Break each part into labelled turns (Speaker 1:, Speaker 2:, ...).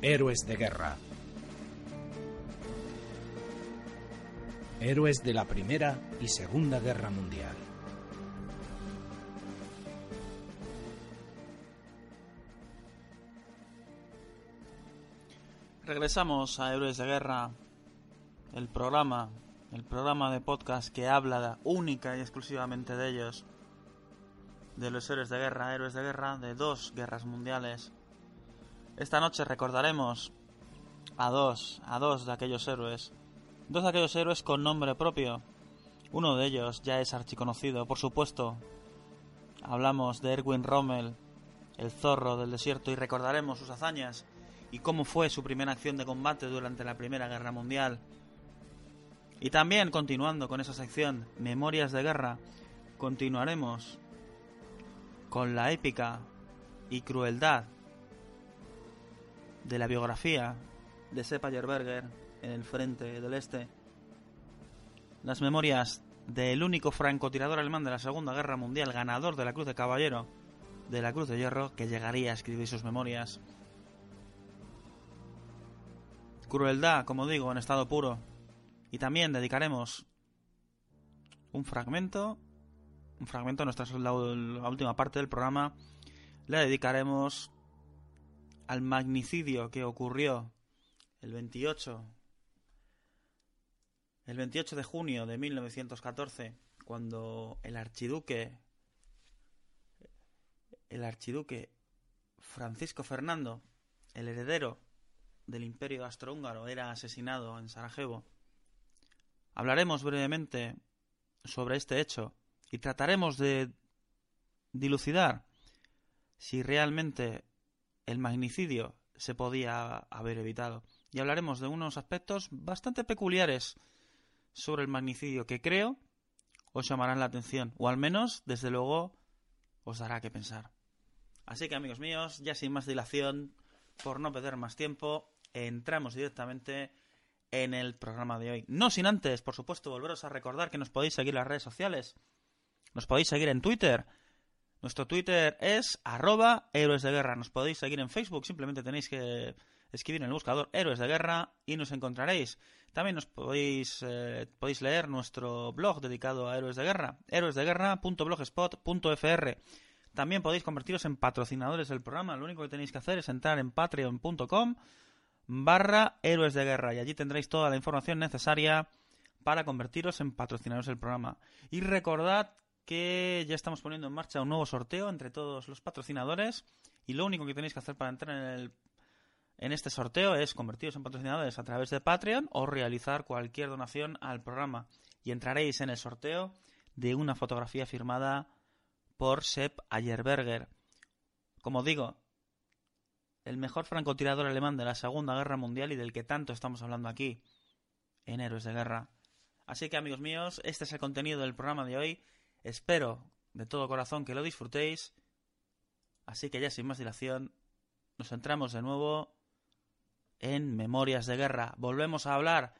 Speaker 1: Héroes de guerra. Héroes de la Primera y Segunda Guerra Mundial.
Speaker 2: Regresamos a Héroes de Guerra, el programa, el programa de podcast que habla única y exclusivamente de ellos, de los héroes de guerra, héroes de guerra de dos guerras mundiales. Esta noche recordaremos a dos, a dos de aquellos héroes, dos de aquellos héroes con nombre propio. Uno de ellos ya es archiconocido, por supuesto. Hablamos de Erwin Rommel, el zorro del desierto, y recordaremos sus hazañas y cómo fue su primera acción de combate durante la Primera Guerra Mundial. Y también, continuando con esa sección, Memorias de Guerra, continuaremos con la épica y crueldad de la biografía de Sepp Ayerberger en el frente del Este. Las memorias del único francotirador alemán de la Segunda Guerra Mundial, ganador de la Cruz de Caballero de la Cruz de Hierro, que llegaría a escribir sus memorias. Crueldad, como digo, en estado puro. Y también dedicaremos un fragmento, un fragmento, nuestra la, la última parte del programa, le dedicaremos al magnicidio que ocurrió el 28 el 28 de junio de 1914 cuando el archiduque el archiduque Francisco Fernando, el heredero del Imperio Austrohúngaro, era asesinado en Sarajevo. Hablaremos brevemente sobre este hecho y trataremos de dilucidar si realmente el magnicidio se podía haber evitado. Y hablaremos de unos aspectos bastante peculiares sobre el magnicidio que creo os llamarán la atención, o al menos, desde luego, os dará que pensar. Así que amigos míos, ya sin más dilación, por no perder más tiempo, entramos directamente en el programa de hoy. No sin antes, por supuesto, volveros a recordar que nos podéis seguir en las redes sociales. Nos podéis seguir en Twitter, nuestro Twitter es arroba héroes de guerra. Nos podéis seguir en Facebook, simplemente tenéis que escribir en el buscador héroes de guerra y nos encontraréis. También nos podéis, eh, podéis leer nuestro blog dedicado a héroes de guerra, héroesdeguerra.blogspot.fr. También podéis convertiros en patrocinadores del programa. Lo único que tenéis que hacer es entrar en patreon.com barra héroes de guerra y allí tendréis toda la información necesaria para convertiros en patrocinadores del programa. Y recordad que ya estamos poniendo en marcha un nuevo sorteo entre todos los patrocinadores y lo único que tenéis que hacer para entrar en, el, en este sorteo es convertiros en patrocinadores a través de Patreon o realizar cualquier donación al programa y entraréis en el sorteo de una fotografía firmada por Sepp Ayerberger. Como digo, el mejor francotirador alemán de la Segunda Guerra Mundial y del que tanto estamos hablando aquí en Héroes de Guerra. Así que amigos míos, este es el contenido del programa de hoy. Espero de todo corazón que lo disfrutéis. Así que ya sin más dilación, nos centramos de nuevo en Memorias de Guerra. Volvemos a hablar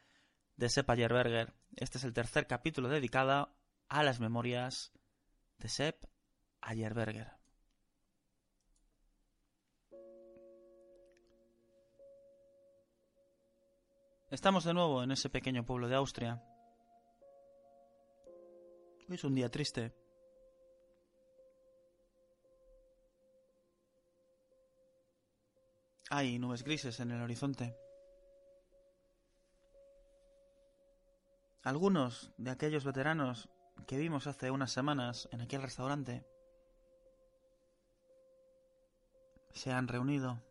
Speaker 2: de Sepp Ayerberger. Este es el tercer capítulo dedicado a las memorias de Sepp Ayerberger. Estamos de nuevo en ese pequeño pueblo de Austria, Hoy es un día triste. Hay nubes grises en el horizonte. Algunos de aquellos veteranos que vimos hace unas semanas en aquel restaurante se han reunido.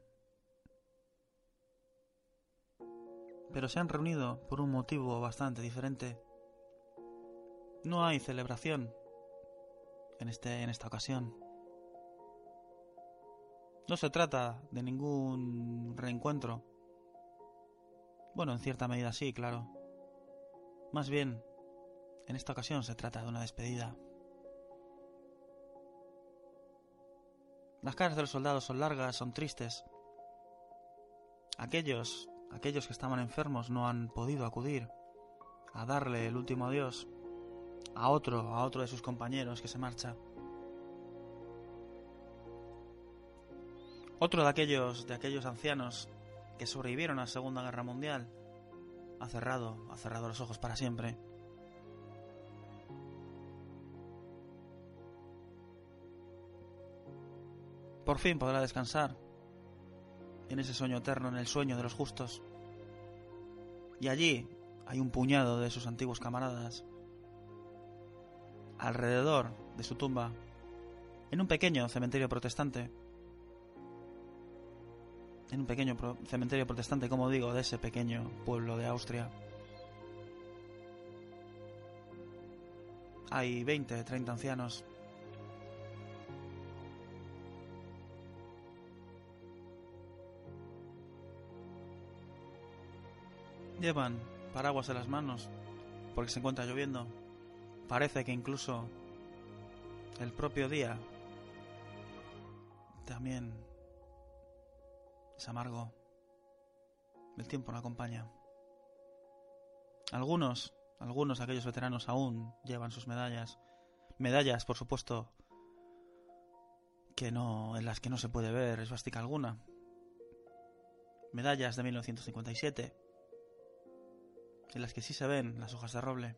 Speaker 2: pero se han reunido por un motivo bastante diferente. No hay celebración en, este, en esta ocasión. No se trata de ningún reencuentro. Bueno, en cierta medida sí, claro. Más bien, en esta ocasión se trata de una despedida. Las caras de los soldados son largas, son tristes. Aquellos, aquellos que estaban enfermos no han podido acudir a darle el último adiós a otro, a otro de sus compañeros que se marcha. Otro de aquellos, de aquellos ancianos que sobrevivieron a la Segunda Guerra Mundial ha cerrado, ha cerrado los ojos para siempre. Por fin podrá descansar en ese sueño eterno, en el sueño de los justos. Y allí hay un puñado de sus antiguos camaradas alrededor de su tumba, en un pequeño cementerio protestante. En un pequeño cementerio protestante, como digo, de ese pequeño pueblo de Austria. Hay 20, 30 ancianos. Llevan paraguas en las manos porque se encuentra lloviendo. Parece que incluso el propio día también es amargo. El tiempo no acompaña. Algunos, algunos de aquellos veteranos aún llevan sus medallas. Medallas, por supuesto, que no, en las que no se puede ver esvástica alguna. Medallas de 1957, en las que sí se ven las hojas de roble.